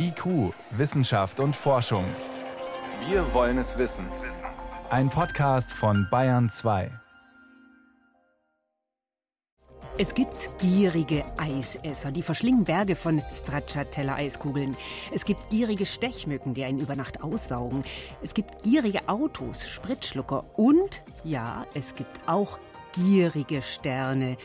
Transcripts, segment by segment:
IQ, Wissenschaft und Forschung. Wir wollen es wissen. Ein Podcast von Bayern 2. Es gibt gierige Eisesser, die verschlingen Berge von Stracciatella-Eiskugeln. Es gibt gierige Stechmücken, die einen über Nacht aussaugen. Es gibt gierige Autos, Spritschlucker und, ja, es gibt auch gierige Sterne.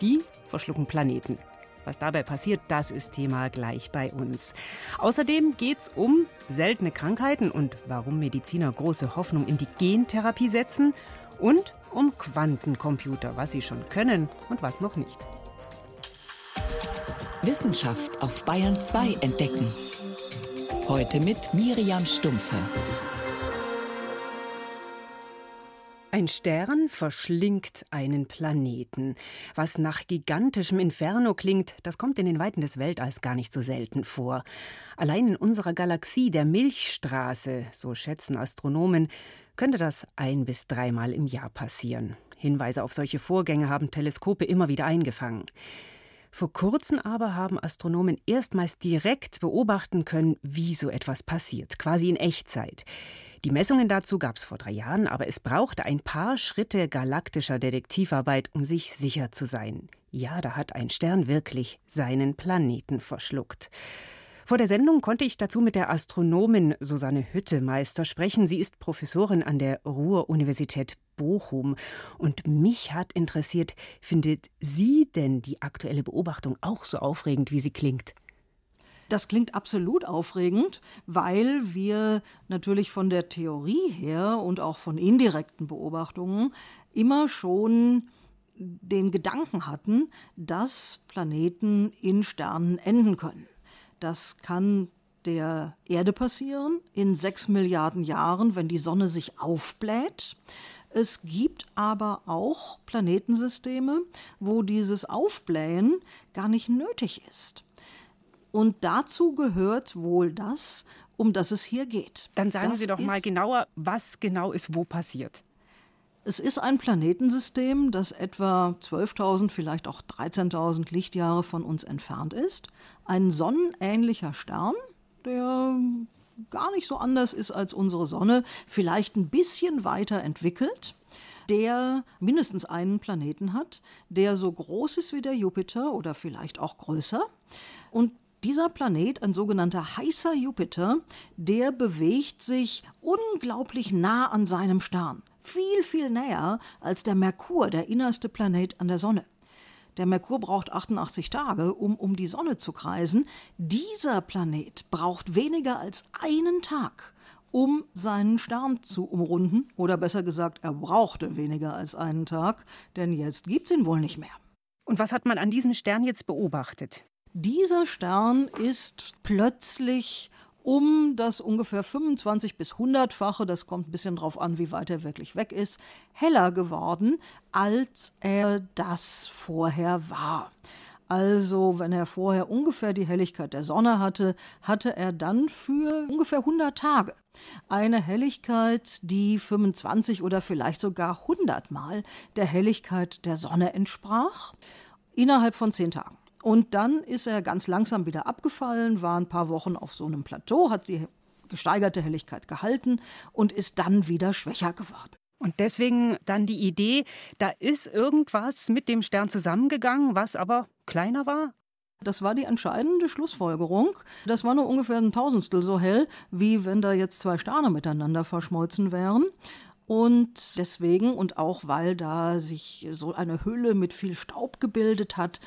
Die verschlucken Planeten. Was dabei passiert, das ist Thema gleich bei uns. Außerdem geht es um seltene Krankheiten und warum Mediziner große Hoffnung in die Gentherapie setzen und um Quantencomputer, was sie schon können und was noch nicht. Wissenschaft auf Bayern 2 entdecken. Heute mit Miriam Stumpfe. Ein Stern verschlingt einen Planeten. Was nach gigantischem Inferno klingt, das kommt in den Weiten des Weltalls gar nicht so selten vor. Allein in unserer Galaxie, der Milchstraße, so schätzen Astronomen, könnte das ein bis dreimal im Jahr passieren. Hinweise auf solche Vorgänge haben Teleskope immer wieder eingefangen. Vor kurzem aber haben Astronomen erstmals direkt beobachten können, wie so etwas passiert, quasi in Echtzeit. Die Messungen dazu gab es vor drei Jahren, aber es brauchte ein paar Schritte galaktischer Detektivarbeit, um sich sicher zu sein. Ja, da hat ein Stern wirklich seinen Planeten verschluckt. Vor der Sendung konnte ich dazu mit der Astronomin Susanne Hüttemeister sprechen. Sie ist Professorin an der Ruhr-Universität Bochum. Und mich hat interessiert, findet sie denn die aktuelle Beobachtung auch so aufregend, wie sie klingt? Das klingt absolut aufregend, weil wir natürlich von der Theorie her und auch von indirekten Beobachtungen immer schon den Gedanken hatten, dass Planeten in Sternen enden können. Das kann der Erde passieren in sechs Milliarden Jahren, wenn die Sonne sich aufbläht. Es gibt aber auch Planetensysteme, wo dieses Aufblähen gar nicht nötig ist. Und dazu gehört wohl das, um das es hier geht. Dann sagen das Sie doch mal genauer, was genau ist wo passiert. Es ist ein Planetensystem, das etwa 12.000, vielleicht auch 13.000 Lichtjahre von uns entfernt ist. Ein sonnenähnlicher Stern, der gar nicht so anders ist als unsere Sonne, vielleicht ein bisschen weiter entwickelt der mindestens einen Planeten hat, der so groß ist wie der Jupiter oder vielleicht auch größer. Und dieser Planet, ein sogenannter heißer Jupiter, der bewegt sich unglaublich nah an seinem Stern. Viel, viel näher als der Merkur, der innerste Planet an der Sonne. Der Merkur braucht 88 Tage, um um die Sonne zu kreisen. Dieser Planet braucht weniger als einen Tag, um seinen Stern zu umrunden. Oder besser gesagt, er brauchte weniger als einen Tag, denn jetzt gibt's ihn wohl nicht mehr. Und was hat man an diesem Stern jetzt beobachtet? Dieser Stern ist plötzlich um das ungefähr 25 bis 100-fache, das kommt ein bisschen drauf an, wie weit er wirklich weg ist, heller geworden, als er das vorher war. Also, wenn er vorher ungefähr die Helligkeit der Sonne hatte, hatte er dann für ungefähr 100 Tage eine Helligkeit, die 25 oder vielleicht sogar 100 Mal der Helligkeit der Sonne entsprach, innerhalb von 10 Tagen. Und dann ist er ganz langsam wieder abgefallen, war ein paar Wochen auf so einem Plateau, hat die gesteigerte Helligkeit gehalten und ist dann wieder schwächer geworden. Und deswegen dann die Idee, da ist irgendwas mit dem Stern zusammengegangen, was aber kleiner war? Das war die entscheidende Schlussfolgerung. Das war nur ungefähr ein Tausendstel so hell, wie wenn da jetzt zwei Sterne miteinander verschmolzen wären. Und deswegen und auch weil da sich so eine Hülle mit viel Staub gebildet hat,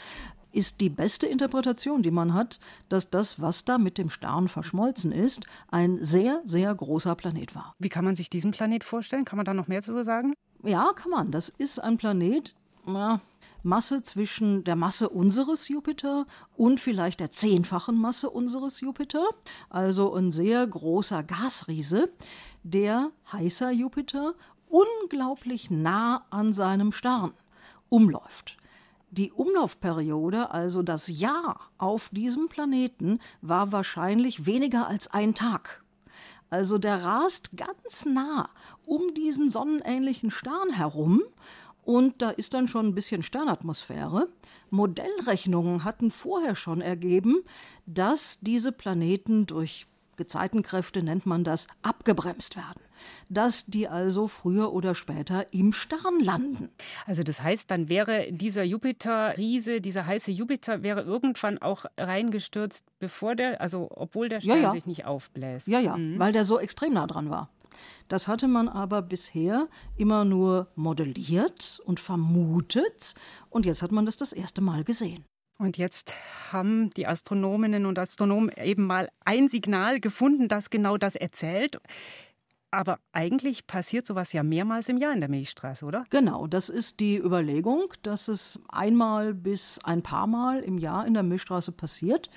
ist die beste Interpretation, die man hat, dass das, was da mit dem Stern verschmolzen ist, ein sehr, sehr großer Planet war. Wie kann man sich diesen Planet vorstellen? Kann man da noch mehr zu sagen? Ja, kann man. Das ist ein Planet, ja, Masse zwischen der Masse unseres Jupiter und vielleicht der zehnfachen Masse unseres Jupiter. Also ein sehr großer Gasriese, der heißer Jupiter unglaublich nah an seinem Stern umläuft. Die Umlaufperiode, also das Jahr auf diesem Planeten, war wahrscheinlich weniger als ein Tag. Also der rast ganz nah um diesen sonnenähnlichen Stern herum Und da ist dann schon ein bisschen Sternatmosphäre. Modellrechnungen hatten vorher schon ergeben, dass diese Planeten durch Gezeitenkräfte nennt man das, abgebremst werden. Dass die also früher oder später im Stern landen. Also das heißt, dann wäre dieser Jupiter-Riese, dieser heiße Jupiter, wäre irgendwann auch reingestürzt, bevor der, also obwohl der Stern ja, ja. sich nicht aufbläst. Ja, ja, mhm. weil der so extrem nah dran war. Das hatte man aber bisher immer nur modelliert und vermutet. Und jetzt hat man das das erste Mal gesehen. Und jetzt haben die Astronominnen und Astronomen eben mal ein Signal gefunden, das genau das erzählt. Aber eigentlich passiert sowas ja mehrmals im Jahr in der Milchstraße, oder? Genau, das ist die Überlegung, dass es einmal bis ein paar Mal im Jahr in der Milchstraße passiert.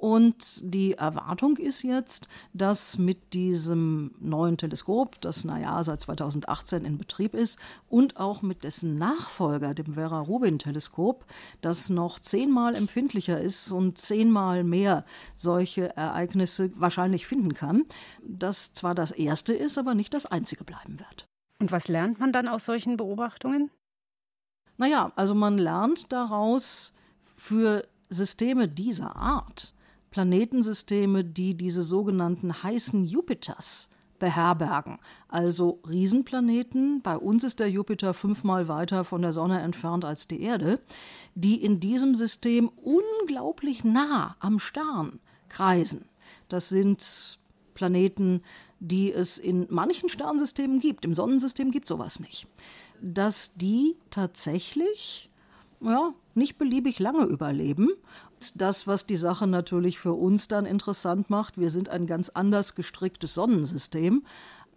Und die Erwartung ist jetzt, dass mit diesem neuen Teleskop, das naja seit 2018 in Betrieb ist, und auch mit dessen Nachfolger, dem Vera-Rubin-Teleskop, das noch zehnmal empfindlicher ist und zehnmal mehr solche Ereignisse wahrscheinlich finden kann, das zwar das erste ist, aber nicht das einzige bleiben wird. Und was lernt man dann aus solchen Beobachtungen? Naja, also man lernt daraus für Systeme dieser Art, Planetensysteme, die diese sogenannten heißen Jupiters beherbergen. Also Riesenplaneten, bei uns ist der Jupiter fünfmal weiter von der Sonne entfernt als die Erde, die in diesem System unglaublich nah am Stern kreisen. Das sind Planeten, die es in manchen Sternsystemen gibt. Im Sonnensystem gibt es sowas nicht. Dass die tatsächlich ja, nicht beliebig lange überleben das, was die Sache natürlich für uns dann interessant macht. Wir sind ein ganz anders gestricktes Sonnensystem.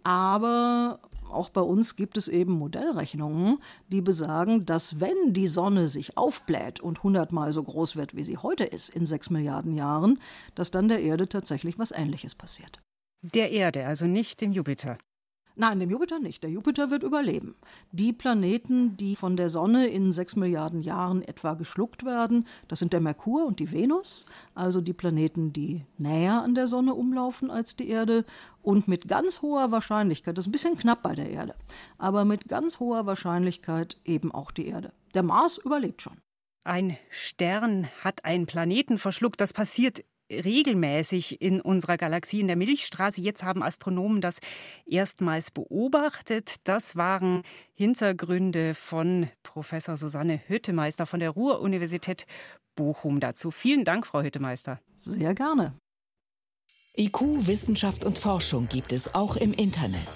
Aber auch bei uns gibt es eben Modellrechnungen, die besagen, dass wenn die Sonne sich aufbläht und hundertmal so groß wird, wie sie heute ist, in sechs Milliarden Jahren, dass dann der Erde tatsächlich was Ähnliches passiert. Der Erde, also nicht dem Jupiter. Nein, dem Jupiter nicht. Der Jupiter wird überleben. Die Planeten, die von der Sonne in sechs Milliarden Jahren etwa geschluckt werden, das sind der Merkur und die Venus, also die Planeten, die näher an der Sonne umlaufen als die Erde und mit ganz hoher Wahrscheinlichkeit, das ist ein bisschen knapp bei der Erde, aber mit ganz hoher Wahrscheinlichkeit eben auch die Erde. Der Mars überlebt schon. Ein Stern hat einen Planeten verschluckt. Das passiert regelmäßig in unserer Galaxie in der Milchstraße. Jetzt haben Astronomen das erstmals beobachtet. Das waren Hintergründe von Professor Susanne Hüttemeister von der Ruhr-Universität Bochum dazu. Vielen Dank, Frau Hüttemeister. Sehr gerne. IQ, Wissenschaft und Forschung gibt es auch im Internet.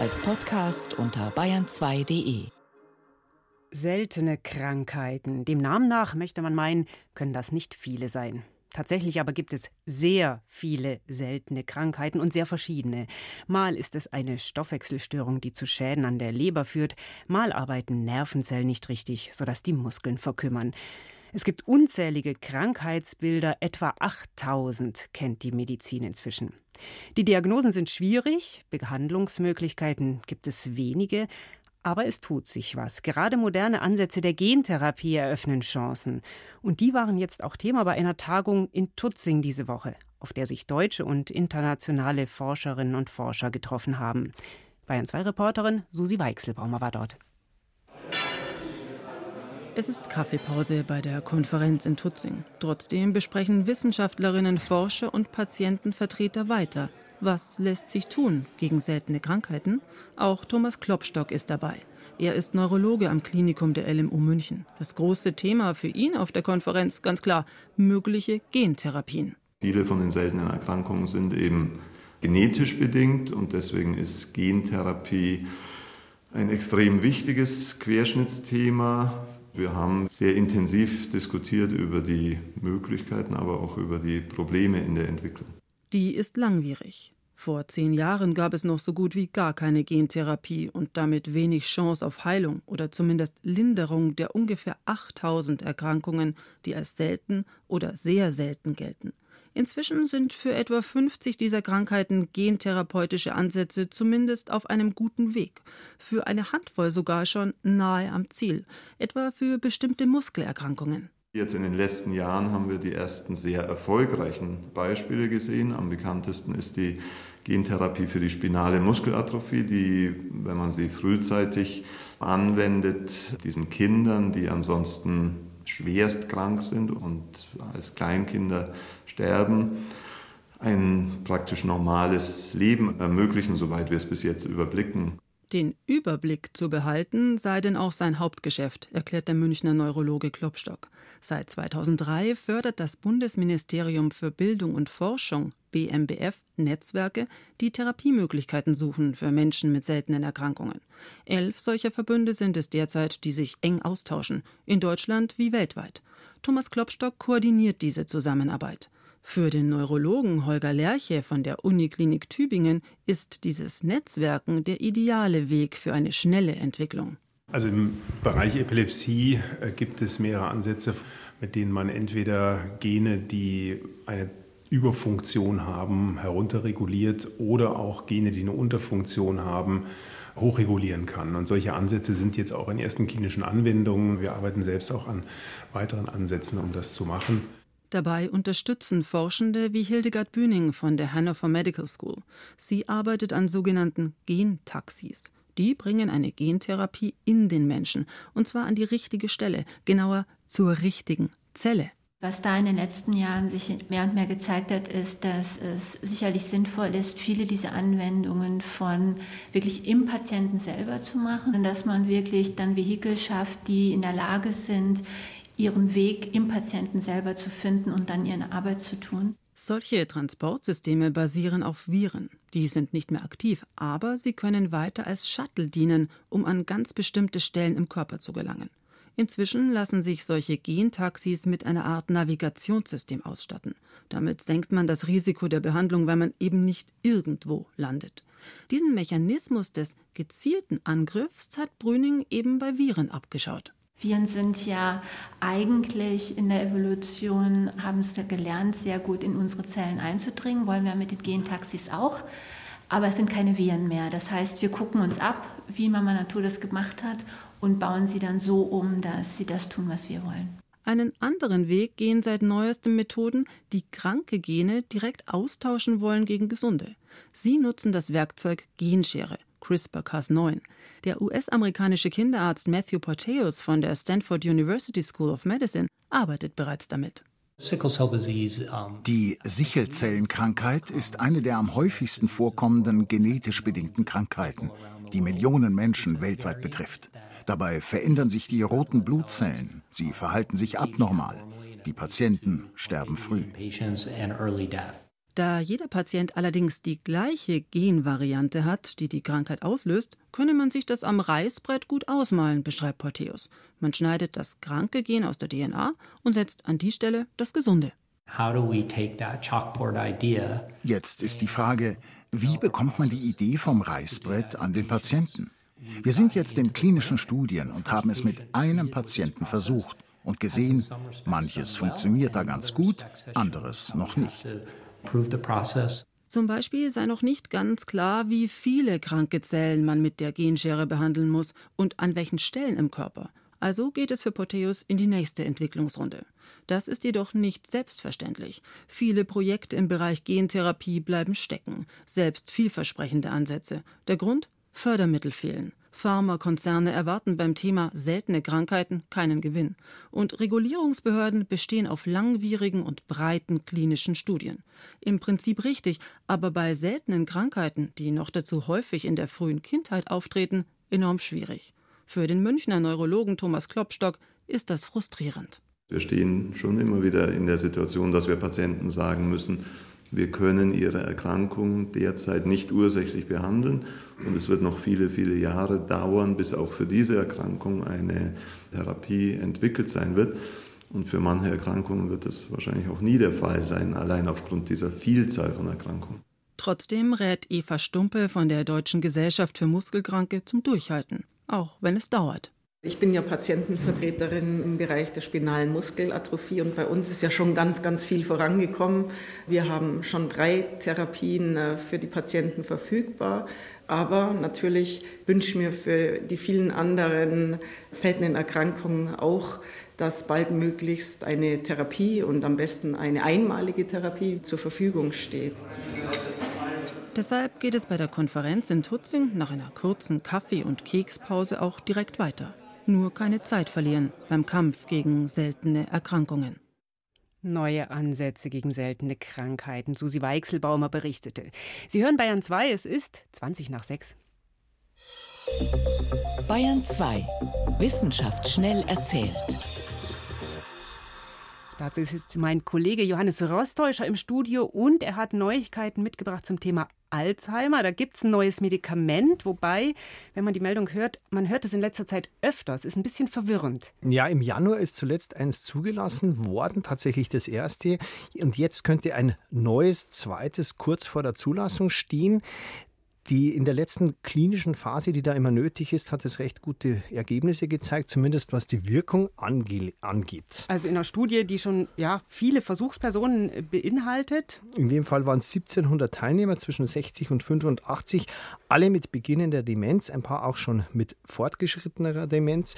Als Podcast unter bayern2.de. Seltene Krankheiten. Dem Namen nach möchte man meinen, können das nicht viele sein. Tatsächlich aber gibt es sehr viele seltene Krankheiten und sehr verschiedene. Mal ist es eine Stoffwechselstörung, die zu Schäden an der Leber führt, mal arbeiten Nervenzellen nicht richtig, sodass die Muskeln verkümmern. Es gibt unzählige Krankheitsbilder, etwa 8000 kennt die Medizin inzwischen. Die Diagnosen sind schwierig, Behandlungsmöglichkeiten gibt es wenige, aber es tut sich was. Gerade moderne Ansätze der Gentherapie eröffnen Chancen. Und die waren jetzt auch Thema bei einer Tagung in Tutzing diese Woche, auf der sich deutsche und internationale Forscherinnen und Forscher getroffen haben. Bayern 2 Reporterin Susi Weichselbaumer war dort. Es ist Kaffeepause bei der Konferenz in Tutzing. Trotzdem besprechen Wissenschaftlerinnen, Forscher und Patientenvertreter weiter, was lässt sich tun gegen seltene Krankheiten? Auch Thomas Klopstock ist dabei. Er ist Neurologe am Klinikum der LMU München. Das große Thema für ihn auf der Konferenz, ganz klar, mögliche Gentherapien. Viele von den seltenen Erkrankungen sind eben genetisch bedingt und deswegen ist Gentherapie ein extrem wichtiges Querschnittsthema. Wir haben sehr intensiv diskutiert über die Möglichkeiten, aber auch über die Probleme in der Entwicklung die ist langwierig. Vor zehn Jahren gab es noch so gut wie gar keine Gentherapie und damit wenig Chance auf Heilung oder zumindest Linderung der ungefähr 8000 Erkrankungen, die als selten oder sehr selten gelten. Inzwischen sind für etwa 50 dieser Krankheiten gentherapeutische Ansätze zumindest auf einem guten Weg, für eine Handvoll sogar schon nahe am Ziel, etwa für bestimmte Muskelerkrankungen. Jetzt in den letzten Jahren haben wir die ersten sehr erfolgreichen Beispiele gesehen. Am bekanntesten ist die Gentherapie für die spinale Muskelatrophie, die, wenn man sie frühzeitig anwendet, diesen Kindern, die ansonsten schwerst krank sind und als Kleinkinder sterben, ein praktisch normales Leben ermöglichen, soweit wir es bis jetzt überblicken. Den Überblick zu behalten sei denn auch sein Hauptgeschäft, erklärt der Münchner Neurologe Klopstock. Seit 2003 fördert das Bundesministerium für Bildung und Forschung BMBF Netzwerke, die Therapiemöglichkeiten suchen für Menschen mit seltenen Erkrankungen. Elf solcher Verbünde sind es derzeit, die sich eng austauschen, in Deutschland wie weltweit. Thomas Klopstock koordiniert diese Zusammenarbeit. Für den Neurologen Holger Lerche von der Uniklinik Tübingen ist dieses Netzwerken der ideale Weg für eine schnelle Entwicklung. Also im Bereich Epilepsie äh, gibt es mehrere Ansätze, mit denen man entweder Gene, die eine Überfunktion haben, herunterreguliert oder auch Gene, die eine Unterfunktion haben, hochregulieren kann. Und solche Ansätze sind jetzt auch in ersten klinischen Anwendungen. Wir arbeiten selbst auch an weiteren Ansätzen, um das zu machen. Dabei unterstützen Forschende wie Hildegard Bühning von der Hannover Medical School. Sie arbeitet an sogenannten Gentaxis. Die bringen eine Gentherapie in den Menschen, und zwar an die richtige Stelle, genauer zur richtigen Zelle. Was da in den letzten Jahren sich mehr und mehr gezeigt hat, ist, dass es sicherlich sinnvoll ist, viele dieser Anwendungen von wirklich im Patienten selber zu machen dass man wirklich dann Vehikel schafft, die in der Lage sind, ihren Weg im Patienten selber zu finden und dann ihre Arbeit zu tun. Solche Transportsysteme basieren auf Viren. Die sind nicht mehr aktiv, aber sie können weiter als Shuttle dienen, um an ganz bestimmte Stellen im Körper zu gelangen. Inzwischen lassen sich solche Gentaxis mit einer Art Navigationssystem ausstatten. Damit senkt man das Risiko der Behandlung, weil man eben nicht irgendwo landet. Diesen Mechanismus des gezielten Angriffs hat Brüning eben bei Viren abgeschaut. Viren sind ja eigentlich in der Evolution, haben es ja gelernt, sehr gut in unsere Zellen einzudringen, wollen wir mit den Gentaxis auch. Aber es sind keine Viren mehr. Das heißt, wir gucken uns ab, wie Mama Natur das gemacht hat und bauen sie dann so um, dass sie das tun, was wir wollen. Einen anderen Weg gehen seit neuestem Methoden, die kranke Gene direkt austauschen wollen gegen gesunde. Sie nutzen das Werkzeug Genschere. CRISPR-Cas9. Der US-amerikanische Kinderarzt Matthew Porteus von der Stanford University School of Medicine arbeitet bereits damit. Die Sichelzellenkrankheit ist eine der am häufigsten vorkommenden genetisch bedingten Krankheiten, die Millionen Menschen weltweit betrifft. Dabei verändern sich die roten Blutzellen, sie verhalten sich abnormal. Die Patienten sterben früh. Da jeder Patient allerdings die gleiche Genvariante hat, die die Krankheit auslöst, könne man sich das am Reißbrett gut ausmalen, beschreibt Porteus. Man schneidet das kranke Gen aus der DNA und setzt an die Stelle das gesunde. Jetzt ist die Frage, wie bekommt man die Idee vom Reißbrett an den Patienten? Wir sind jetzt in klinischen Studien und haben es mit einem Patienten versucht und gesehen, manches funktioniert da ganz gut, anderes noch nicht. Zum Beispiel sei noch nicht ganz klar, wie viele kranke Zellen man mit der Genschere behandeln muss und an welchen Stellen im Körper. Also geht es für Poteus in die nächste Entwicklungsrunde. Das ist jedoch nicht selbstverständlich. Viele Projekte im Bereich Gentherapie bleiben stecken, selbst vielversprechende Ansätze. Der Grund? Fördermittel fehlen. Pharmakonzerne erwarten beim Thema seltene Krankheiten keinen Gewinn. Und Regulierungsbehörden bestehen auf langwierigen und breiten klinischen Studien. Im Prinzip richtig, aber bei seltenen Krankheiten, die noch dazu häufig in der frühen Kindheit auftreten, enorm schwierig. Für den Münchner Neurologen Thomas Klopstock ist das frustrierend. Wir stehen schon immer wieder in der Situation, dass wir Patienten sagen müssen, wir können ihre Erkrankung derzeit nicht ursächlich behandeln und es wird noch viele, viele Jahre dauern, bis auch für diese Erkrankung eine Therapie entwickelt sein wird. Und für manche Erkrankungen wird das wahrscheinlich auch nie der Fall sein, allein aufgrund dieser Vielzahl von Erkrankungen. Trotzdem rät Eva Stumpe von der Deutschen Gesellschaft für Muskelkranke zum Durchhalten, auch wenn es dauert. Ich bin ja Patientenvertreterin im Bereich der spinalen Muskelatrophie und bei uns ist ja schon ganz, ganz viel vorangekommen. Wir haben schon drei Therapien äh, für die Patienten verfügbar. Aber natürlich wünsche ich mir für die vielen anderen seltenen Erkrankungen auch, dass bald möglichst eine Therapie und am besten eine einmalige Therapie zur Verfügung steht. Deshalb geht es bei der Konferenz in Tutzing nach einer kurzen Kaffee- und Kekspause auch direkt weiter. Nur keine Zeit verlieren beim Kampf gegen seltene Erkrankungen. Neue Ansätze gegen seltene Krankheiten. Susi Weichselbaumer berichtete. Sie hören Bayern 2, es ist 20 nach 6. Bayern 2. Wissenschaft schnell erzählt. Dazu ist mein Kollege Johannes Rostäuscher im Studio und er hat Neuigkeiten mitgebracht zum Thema Alzheimer. Da gibt es ein neues Medikament, wobei, wenn man die Meldung hört, man hört es in letzter Zeit öfters. Ist ein bisschen verwirrend. Ja, im Januar ist zuletzt eins zugelassen worden, tatsächlich das erste. Und jetzt könnte ein neues, zweites kurz vor der Zulassung stehen. Die in der letzten klinischen Phase, die da immer nötig ist, hat es recht gute Ergebnisse gezeigt, zumindest was die Wirkung ange angeht. Also in einer Studie, die schon ja, viele Versuchspersonen äh, beinhaltet. In dem Fall waren es 1700 Teilnehmer zwischen 60 und 85, alle mit beginnender Demenz, ein paar auch schon mit fortgeschrittener Demenz.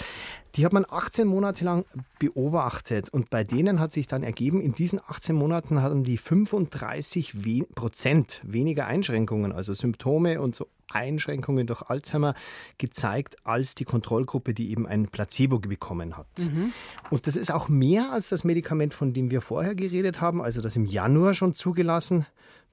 Die hat man 18 Monate lang beobachtet und bei denen hat sich dann ergeben, in diesen 18 Monaten hatten die 35 Prozent weniger Einschränkungen, also Symptome und so Einschränkungen durch Alzheimer gezeigt als die Kontrollgruppe, die eben ein Placebo bekommen hat. Mhm. Und das ist auch mehr als das Medikament, von dem wir vorher geredet haben, also das im Januar schon zugelassen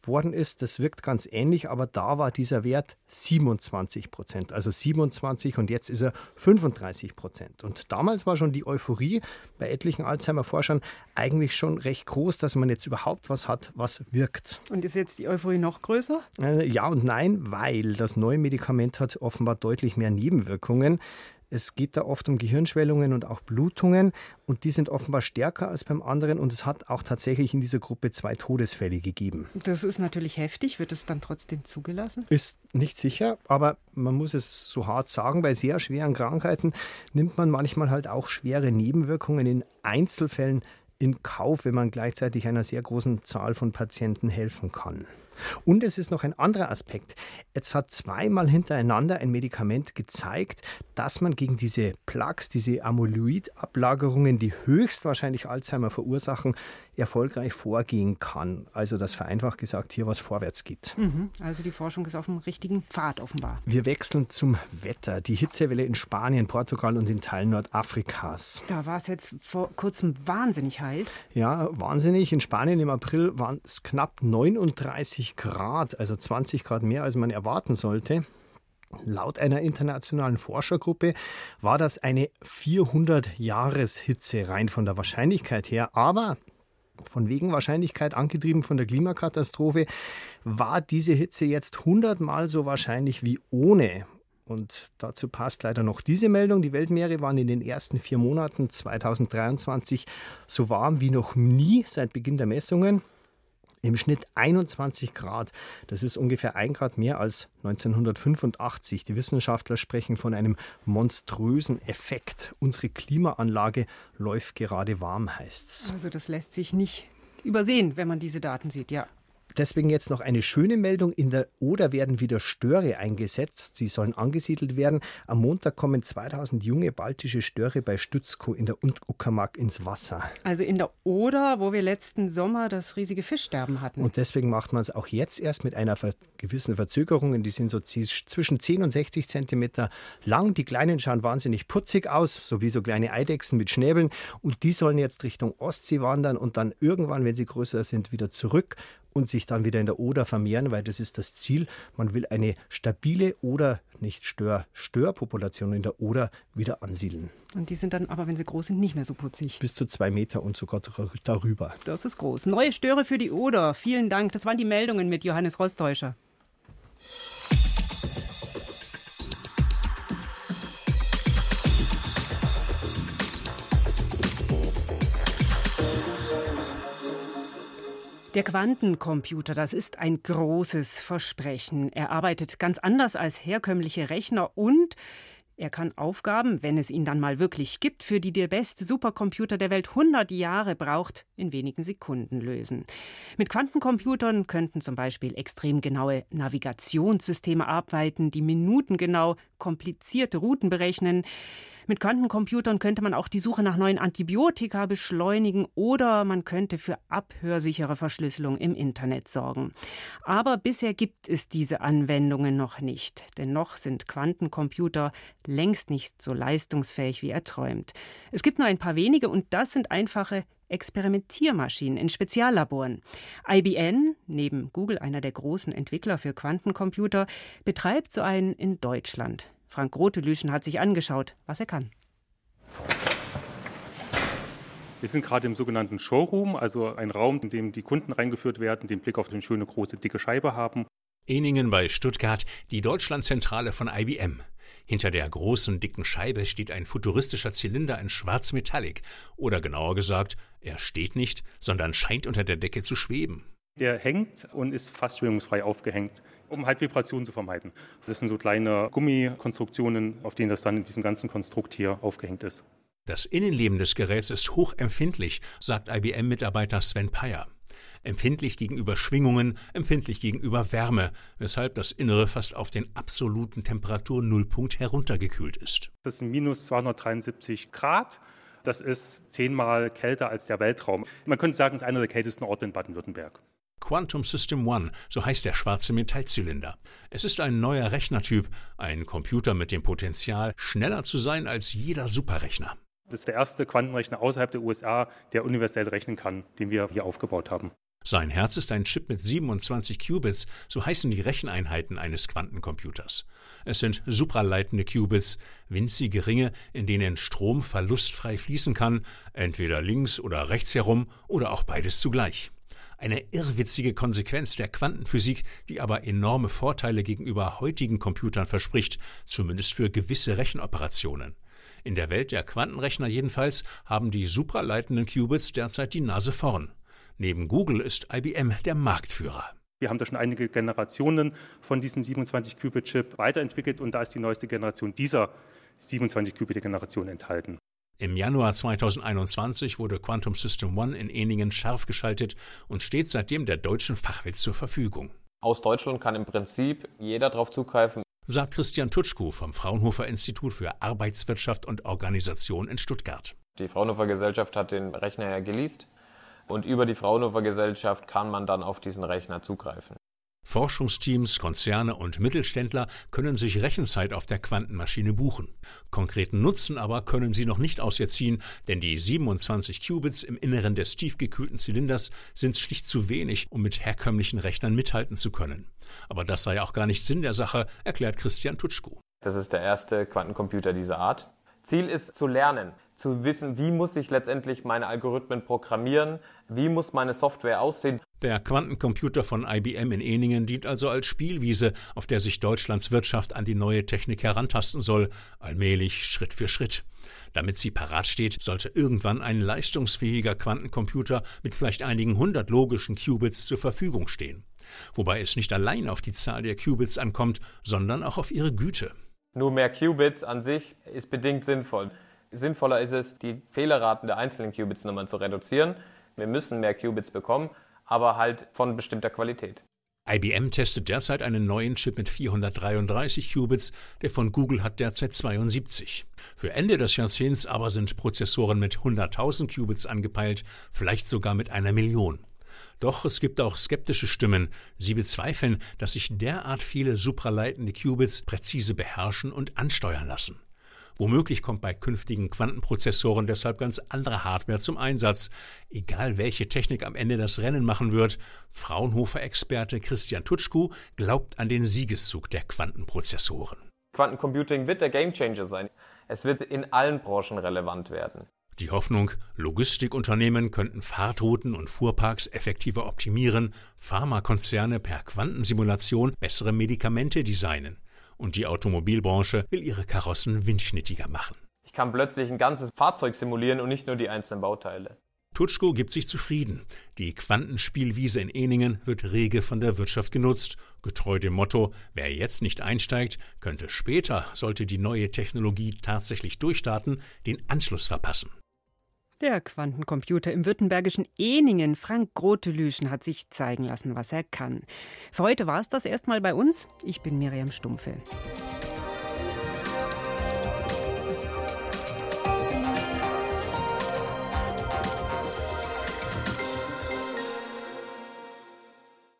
worden ist. Das wirkt ganz ähnlich, aber da war dieser Wert 27 Prozent. Also 27 und jetzt ist er 35 Prozent. Und damals war schon die Euphorie bei etlichen Alzheimer-Forschern eigentlich schon recht groß, dass man jetzt überhaupt was hat, was wirkt. Und ist jetzt die Euphorie noch größer? Äh, ja und nein, weil das neue Medikament hat offenbar deutlich mehr Nebenwirkungen. Es geht da oft um Gehirnschwellungen und auch Blutungen und die sind offenbar stärker als beim anderen und es hat auch tatsächlich in dieser Gruppe zwei Todesfälle gegeben. Das ist natürlich heftig. Wird es dann trotzdem zugelassen? Ist nicht sicher, aber man muss es so hart sagen, bei sehr schweren Krankheiten nimmt man manchmal halt auch schwere Nebenwirkungen in Einzelfällen in Kauf, wenn man gleichzeitig einer sehr großen Zahl von Patienten helfen kann. Und es ist noch ein anderer Aspekt. Es hat zweimal hintereinander ein Medikament gezeigt, dass man gegen diese Plaques, diese Amyloid-Ablagerungen, die höchstwahrscheinlich Alzheimer verursachen, erfolgreich vorgehen kann. Also, dass vereinfacht gesagt hier was vorwärts geht. Mhm, also die Forschung ist auf dem richtigen Pfad offenbar. Wir wechseln zum Wetter. Die Hitzewelle in Spanien, Portugal und in Teilen Nordafrikas. Da war es jetzt vor kurzem wahnsinnig heiß. Ja, wahnsinnig. In Spanien im April waren es knapp 39 Grad, also 20 Grad mehr, als man erwarten sollte. Laut einer internationalen Forschergruppe war das eine 400-Jahres-Hitze rein von der Wahrscheinlichkeit her. Aber von wegen Wahrscheinlichkeit angetrieben von der Klimakatastrophe, war diese Hitze jetzt hundertmal so wahrscheinlich wie ohne. Und dazu passt leider noch diese Meldung. Die Weltmeere waren in den ersten vier Monaten 2023 so warm wie noch nie seit Beginn der Messungen. Im Schnitt 21 Grad. Das ist ungefähr ein Grad mehr als 1985. Die Wissenschaftler sprechen von einem monströsen Effekt. Unsere Klimaanlage läuft gerade warm, heißt es. Also das lässt sich nicht übersehen, wenn man diese Daten sieht, ja. Deswegen jetzt noch eine schöne Meldung. In der Oder werden wieder Störe eingesetzt. Sie sollen angesiedelt werden. Am Montag kommen 2000 junge baltische Störe bei Stützko in der Uckermark ins Wasser. Also in der Oder, wo wir letzten Sommer das riesige Fischsterben hatten. Und deswegen macht man es auch jetzt erst mit einer gewissen Verzögerung. Die sind so zwischen 10 und 60 Zentimeter lang. Die kleinen schauen wahnsinnig putzig aus, so wie so kleine Eidechsen mit Schnäbeln. Und die sollen jetzt Richtung Ostsee wandern und dann irgendwann, wenn sie größer sind, wieder zurück und sich dann wieder in der Oder vermehren, weil das ist das Ziel. Man will eine stabile oder nicht Stör Störpopulation in der Oder wieder ansiedeln. Und die sind dann aber, wenn sie groß sind, nicht mehr so putzig. Bis zu zwei Meter und sogar darüber. Das ist groß. Neue Störe für die Oder. Vielen Dank. Das waren die Meldungen mit Johannes Rostäuscher. Der Quantencomputer, das ist ein großes Versprechen. Er arbeitet ganz anders als herkömmliche Rechner und Er kann Aufgaben, wenn es ihn dann mal wirklich gibt, für die der beste Supercomputer der Welt 100 Jahre braucht, in wenigen Sekunden lösen. Mit Quantencomputern könnten zum Beispiel extrem genaue Navigationssysteme arbeiten, die minutengenau komplizierte Routen berechnen. Mit Quantencomputern könnte man auch die Suche nach neuen Antibiotika beschleunigen oder man könnte für abhörsichere Verschlüsselung im Internet sorgen. Aber bisher gibt es diese Anwendungen noch nicht, denn noch sind Quantencomputer längst nicht so leistungsfähig, wie er träumt. Es gibt nur ein paar wenige und das sind einfache Experimentiermaschinen in Speziallaboren. IBM, neben Google einer der großen Entwickler für Quantencomputer, betreibt so einen in Deutschland. Frank Grotelüschen hat sich angeschaut, was er kann. Wir sind gerade im sogenannten Showroom, also ein Raum, in dem die Kunden reingeführt werden, den Blick auf eine schöne große dicke Scheibe haben. Eningen bei Stuttgart, die Deutschlandzentrale von IBM. Hinter der großen dicken Scheibe steht ein futuristischer Zylinder in schwarz Metallic. Oder genauer gesagt, er steht nicht, sondern scheint unter der Decke zu schweben. Der hängt und ist fast schwingungsfrei aufgehängt, um halt Vibrationen zu vermeiden. Das sind so kleine Gummikonstruktionen, auf denen das dann in diesem ganzen Konstrukt hier aufgehängt ist. Das Innenleben des Geräts ist hochempfindlich, sagt IBM-Mitarbeiter Sven Peyer. Empfindlich gegenüber Schwingungen, empfindlich gegenüber Wärme, weshalb das Innere fast auf den absoluten Temperaturnullpunkt heruntergekühlt ist. Das sind minus 273 Grad. Das ist zehnmal kälter als der Weltraum. Man könnte sagen, es ist einer der kältesten Orte in Baden-Württemberg. Quantum System One, so heißt der schwarze Metallzylinder. Es ist ein neuer Rechnertyp, ein Computer mit dem Potenzial, schneller zu sein als jeder Superrechner. Das ist der erste Quantenrechner außerhalb der USA, der universell rechnen kann, den wir hier aufgebaut haben. Sein Herz ist ein Chip mit 27 Qubits, so heißen die Recheneinheiten eines Quantencomputers. Es sind supraleitende Qubits, winzige Ringe, in denen Strom verlustfrei fließen kann, entweder links oder rechts herum oder auch beides zugleich. Eine irrwitzige Konsequenz der Quantenphysik, die aber enorme Vorteile gegenüber heutigen Computern verspricht, zumindest für gewisse Rechenoperationen. In der Welt der Quantenrechner jedenfalls haben die supraleitenden Qubits derzeit die Nase vorn. Neben Google ist IBM der Marktführer. Wir haben da schon einige Generationen von diesem 27-Qubit-Chip weiterentwickelt und da ist die neueste Generation dieser 27-Qubit-Generation enthalten. Im Januar 2021 wurde Quantum System One in Eningen scharf geschaltet und steht seitdem der deutschen Fachwelt zur Verfügung. Aus Deutschland kann im Prinzip jeder darauf zugreifen, sagt Christian Tutschko vom Fraunhofer Institut für Arbeitswirtschaft und Organisation in Stuttgart. Die Fraunhofer Gesellschaft hat den Rechner ja geleast und über die Fraunhofer Gesellschaft kann man dann auf diesen Rechner zugreifen. Forschungsteams, Konzerne und Mittelständler können sich Rechenzeit auf der Quantenmaschine buchen. Konkreten Nutzen aber können sie noch nicht aus ihr ziehen, denn die 27 Qubits im Inneren des tiefgekühlten Zylinders sind schlicht zu wenig, um mit herkömmlichen Rechnern mithalten zu können. Aber das sei auch gar nicht Sinn der Sache, erklärt Christian Tutschko. Das ist der erste Quantencomputer dieser Art. Ziel ist zu lernen, zu wissen, wie muss ich letztendlich meine Algorithmen programmieren, wie muss meine Software aussehen. Der Quantencomputer von IBM in Eningen dient also als Spielwiese, auf der sich Deutschlands Wirtschaft an die neue Technik herantasten soll, allmählich Schritt für Schritt. Damit sie parat steht, sollte irgendwann ein leistungsfähiger Quantencomputer mit vielleicht einigen hundert logischen Qubits zur Verfügung stehen. Wobei es nicht allein auf die Zahl der Qubits ankommt, sondern auch auf ihre Güte. Nur mehr Qubits an sich ist bedingt sinnvoll. Sinnvoller ist es, die Fehlerraten der einzelnen Qubits-Nummern zu reduzieren. Wir müssen mehr Qubits bekommen, aber halt von bestimmter Qualität. IBM testet derzeit einen neuen Chip mit 433 Qubits, der von Google hat derzeit 72. Für Ende des Jahrzehnts aber sind Prozessoren mit 100.000 Qubits angepeilt, vielleicht sogar mit einer Million. Doch es gibt auch skeptische Stimmen. Sie bezweifeln, dass sich derart viele supraleitende Qubits präzise beherrschen und ansteuern lassen. Womöglich kommt bei künftigen Quantenprozessoren deshalb ganz andere Hardware zum Einsatz. Egal welche Technik am Ende das Rennen machen wird, Fraunhofer-Experte Christian Tutschku glaubt an den Siegeszug der Quantenprozessoren. Quantencomputing wird der Gamechanger sein. Es wird in allen Branchen relevant werden. Die Hoffnung, Logistikunternehmen könnten Fahrtrouten und Fuhrparks effektiver optimieren, Pharmakonzerne per Quantensimulation bessere Medikamente designen und die Automobilbranche will ihre Karossen windschnittiger machen. Ich kann plötzlich ein ganzes Fahrzeug simulieren und nicht nur die einzelnen Bauteile. Tutschko gibt sich zufrieden. Die Quantenspielwiese in Eningen wird rege von der Wirtschaft genutzt, getreu dem Motto, wer jetzt nicht einsteigt, könnte später, sollte die neue Technologie tatsächlich durchstarten, den Anschluss verpassen. Der Quantencomputer im württembergischen Eningen, Frank Grotelüschen, hat sich zeigen lassen, was er kann. Für heute war es das erstmal bei uns. Ich bin Miriam Stumpfe.